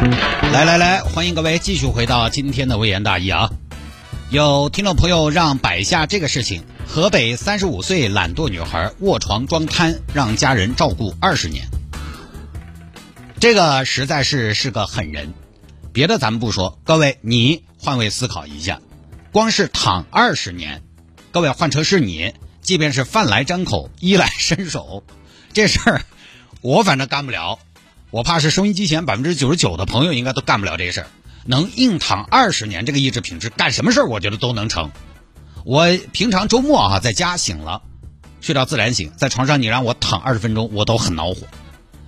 来来来，欢迎各位继续回到今天的微言大义啊！有听众朋友让摆下这个事情：河北三十五岁懒惰女孩卧床装瘫，让家人照顾二十年。这个实在是是个狠人。别的咱们不说，各位你换位思考一下，光是躺二十年，各位换成是你，即便是饭来张口、衣来伸手，这事儿我反正干不了。我怕是收音机前百分之九十九的朋友应该都干不了这个事儿。能硬躺二十年，这个意志品质，干什么事儿我觉得都能成。我平常周末啊在家醒了，睡到自然醒，在床上你让我躺二十分钟，我都很恼火。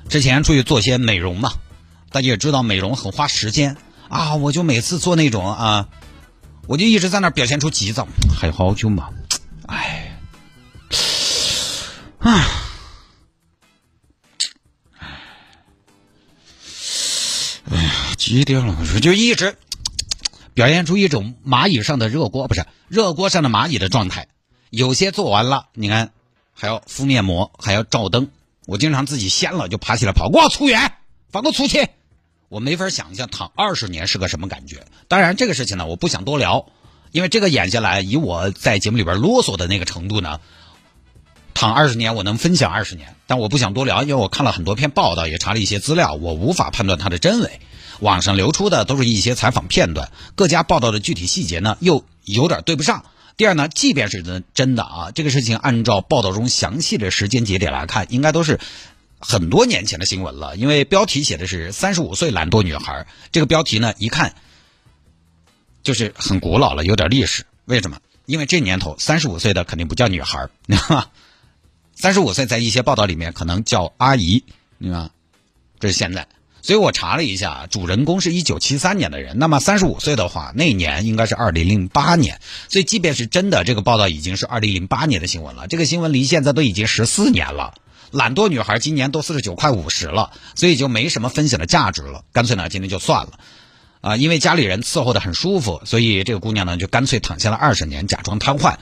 之前出去做些美容嘛，大家也知道美容很花时间啊，我就每次做那种啊，我就一直在那表现出急躁，还有好久嘛，哎，几点了？就一直表现出一种蚂蚁上的热锅，不是热锅上的蚂蚁的状态。有些做完了，你看还要敷面膜，还要照灯。我经常自己掀了就爬起来跑，我粗远，放个粗气。我没法想象躺二十年是个什么感觉。当然，这个事情呢，我不想多聊，因为这个演下来，以我在节目里边啰嗦的那个程度呢，躺二十年我能分享二十年，但我不想多聊，因为我看了很多篇报道，也查了一些资料，我无法判断它的真伪。网上流出的都是一些采访片段，各家报道的具体细节呢又有点对不上。第二呢，即便是真真的啊，这个事情按照报道中详细的时间节点来看，应该都是很多年前的新闻了。因为标题写的是三十五岁懒惰女孩，这个标题呢一看就是很古老了，有点历史。为什么？因为这年头三十五岁的肯定不叫女孩，三十五岁在一些报道里面可能叫阿姨，对吧？这是现在。所以我查了一下，主人公是一九七三年的人，那么三十五岁的话，那年应该是二零零八年。所以即便是真的，这个报道已经是二零零八年的新闻了。这个新闻离现在都已经十四年了。懒惰女孩今年都四十九快五十了，所以就没什么分享的价值了。干脆呢，今天就算了。啊，因为家里人伺候的很舒服，所以这个姑娘呢就干脆躺下了二十年，假装瘫痪。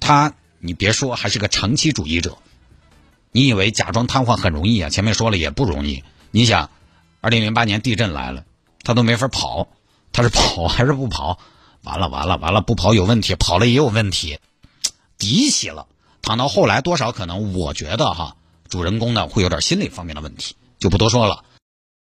她，你别说，还是个长期主义者。你以为假装瘫痪很容易啊？前面说了也不容易。你想。二零零八年地震来了，他都没法跑，他是跑 还是不跑？完了完了完了，不跑有问题，跑了也有问题，敌起了。躺到后来多少可能，我觉得哈，主人公呢会有点心理方面的问题，就不多说了。